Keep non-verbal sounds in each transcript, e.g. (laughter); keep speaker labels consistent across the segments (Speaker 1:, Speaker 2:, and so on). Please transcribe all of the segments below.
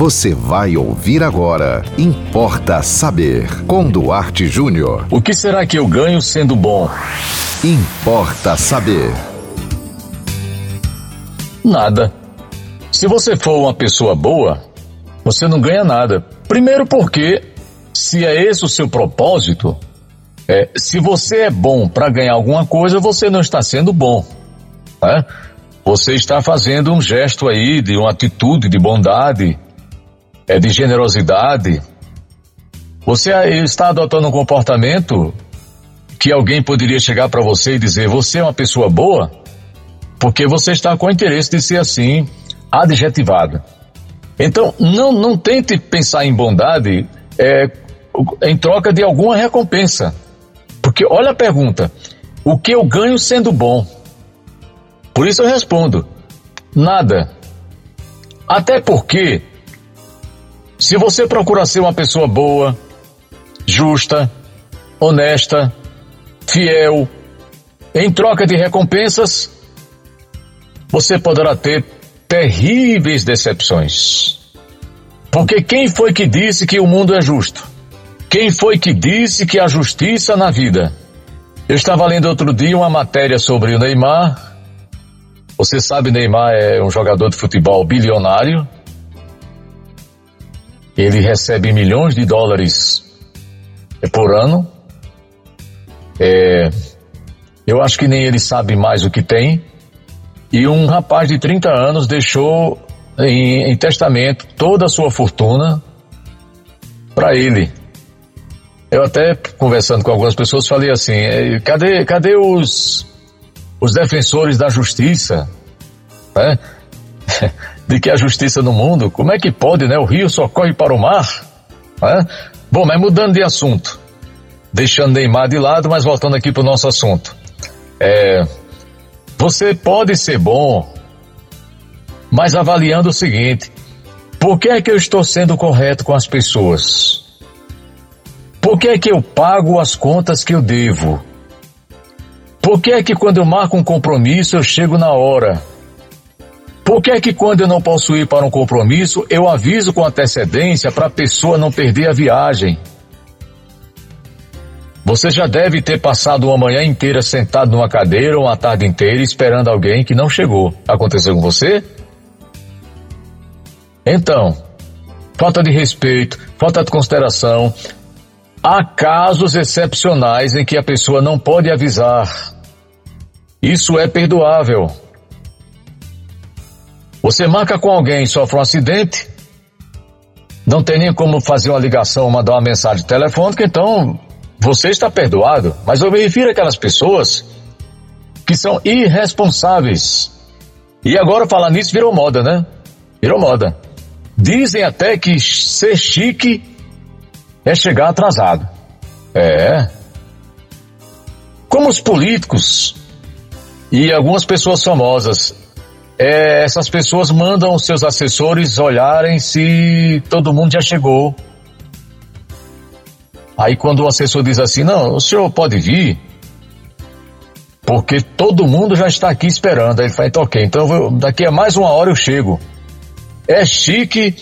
Speaker 1: Você vai ouvir agora. Importa saber. Com Duarte Júnior.
Speaker 2: O que será que eu ganho sendo bom?
Speaker 1: Importa saber.
Speaker 2: Nada. Se você for uma pessoa boa, você não ganha nada. Primeiro porque, se é esse o seu propósito, é, se você é bom para ganhar alguma coisa, você não está sendo bom. Né? Você está fazendo um gesto aí de uma atitude de bondade, é, de generosidade. Você está adotando um comportamento que alguém poderia chegar para você e dizer: Você é uma pessoa boa? Porque você está com interesse de ser assim, adjetivado. Então, não, não tente pensar em bondade é, em troca de alguma recompensa. Porque olha a pergunta: o que eu ganho sendo bom? Por isso eu respondo: nada. Até porque, se você procura ser uma pessoa boa, justa, honesta, fiel, em troca de recompensas, você poderá ter terríveis decepções. Porque quem foi que disse que o mundo é justo? Quem foi que disse que há justiça na vida? Eu estava lendo outro dia uma matéria sobre o Neymar. Você sabe, Neymar é um jogador de futebol bilionário. Ele recebe milhões de dólares por ano. É, eu acho que nem ele sabe mais o que tem. E um rapaz de 30 anos deixou em, em testamento toda a sua fortuna para ele. Eu até conversando com algumas pessoas falei assim, é, cadê, cadê os, os defensores da justiça? Né? (laughs) De que a justiça no mundo, como é que pode, né? O rio só corre para o mar? Né? Bom, mas mudando de assunto, deixando Neymar de lado, mas voltando aqui para o nosso assunto. É, você pode ser bom, mas avaliando o seguinte: por que é que eu estou sendo correto com as pessoas? Por que é que eu pago as contas que eu devo? Por que é que quando eu marco um compromisso eu chego na hora? Por que é que quando eu não posso ir para um compromisso eu aviso com antecedência para a pessoa não perder a viagem? Você já deve ter passado uma manhã inteira sentado numa cadeira ou uma tarde inteira esperando alguém que não chegou. Aconteceu com você? Então, falta de respeito, falta de consideração, Há casos excepcionais em que a pessoa não pode avisar. Isso é perdoável. Você marca com alguém e sofre um acidente, não tem nem como fazer uma ligação mandar uma mensagem telefônica, então você está perdoado. Mas eu me refiro àquelas pessoas que são irresponsáveis. E agora falar nisso virou moda, né? Virou moda. Dizem até que ser chique é chegar atrasado. É. Como os políticos e algumas pessoas famosas, é, essas pessoas mandam seus assessores olharem se todo mundo já chegou. Aí quando o assessor diz assim, não, o senhor pode vir, porque todo mundo já está aqui esperando. Aí ele fala, então ok, então daqui a mais uma hora eu chego. É chique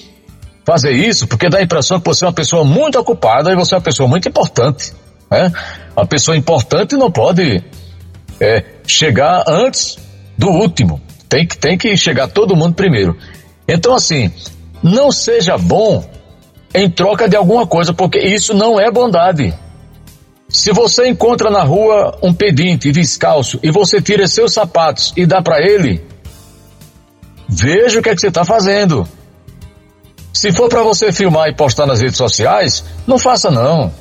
Speaker 2: fazer isso, porque dá a impressão que você é uma pessoa muito ocupada e você é uma pessoa muito importante. Né? Uma pessoa importante não pode é, chegar antes do último. Tem que, tem que chegar todo mundo primeiro. Então, assim, não seja bom em troca de alguma coisa, porque isso não é bondade. Se você encontra na rua um pedinte descalço e você tira seus sapatos e dá para ele, veja o que é que você está fazendo. Se for para você filmar e postar nas redes sociais, não faça não.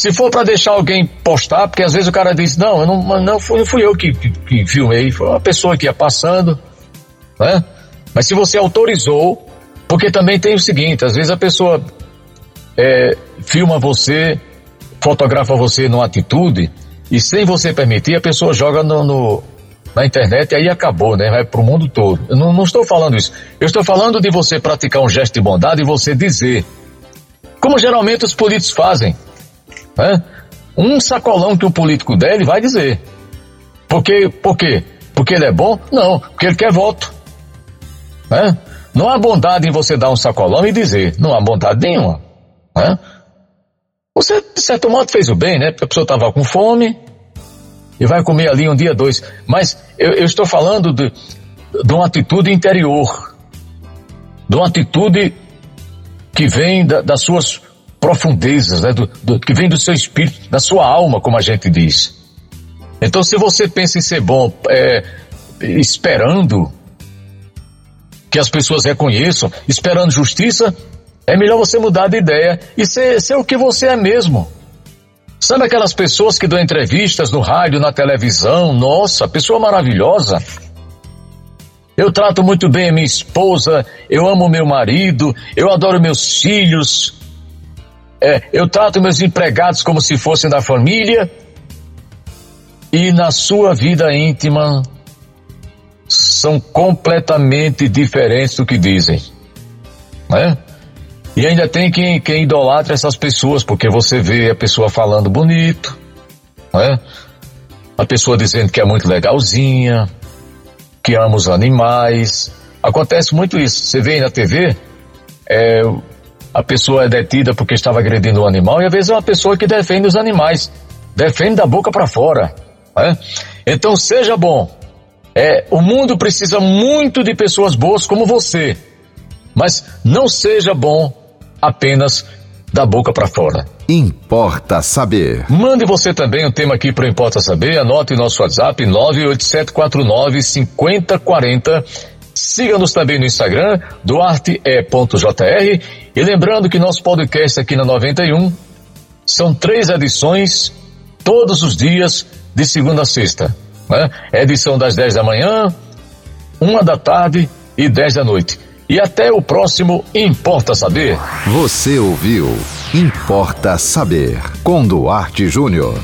Speaker 2: Se for para deixar alguém postar, porque às vezes o cara diz, não, eu não, não fui, fui eu que, que, que, filmei, foi uma pessoa que ia passando, né? Mas se você autorizou, porque também tem o seguinte, às vezes a pessoa é, filma você, fotografa você numa atitude, e sem você permitir, a pessoa joga no, no na internet e aí acabou, né? Vai para o mundo todo. Eu não, não estou falando isso. Eu estou falando de você praticar um gesto de bondade e você dizer, como geralmente os políticos fazem, né? Um sacolão que um político der, ele vai dizer. Por quê? Por quê? Porque ele é bom? Não, porque ele quer voto. Né? Não há bondade em você dar um sacolão e dizer, não há bondade nenhuma. Né? Você, de certo modo, fez o bem, né? Porque a pessoa estava com fome e vai comer ali um dia, dois. Mas eu, eu estou falando de, de uma atitude interior, de uma atitude que vem da, das suas profundezas, né? Do, do, que vem do seu espírito, da sua alma, como a gente diz. Então, se você pensa em ser bom, é, esperando que as pessoas reconheçam, esperando justiça, é melhor você mudar de ideia e ser, ser o que você é mesmo. Sabe aquelas pessoas que dão entrevistas no rádio, na televisão? Nossa, pessoa maravilhosa. Eu trato muito bem a minha esposa, eu amo meu marido, eu adoro meus filhos, é, eu trato meus empregados como se fossem da família. E na sua vida íntima, são completamente diferentes do que dizem. Né? E ainda tem quem, quem idolatra essas pessoas, porque você vê a pessoa falando bonito, né? a pessoa dizendo que é muito legalzinha, que ama os animais. Acontece muito isso. Você vê na TV, é, a pessoa é detida porque estava agredindo um animal, e às vezes é uma pessoa que defende os animais, defende da boca para fora. Né? Então seja bom, é, o mundo precisa muito de pessoas boas como você. Mas não seja bom apenas da boca para fora.
Speaker 1: Importa saber.
Speaker 2: Mande você também um tema aqui para Importa Saber. Anote nosso WhatsApp 98749 5040. Siga-nos também no Instagram, duarte.jr. E lembrando que nosso podcast aqui na 91 são três edições todos os dias, de segunda a sexta. Né? Edição das 10 da manhã, uma da tarde e 10 da noite. E até o próximo Importa Saber.
Speaker 1: Você ouviu Importa Saber com Duarte Júnior.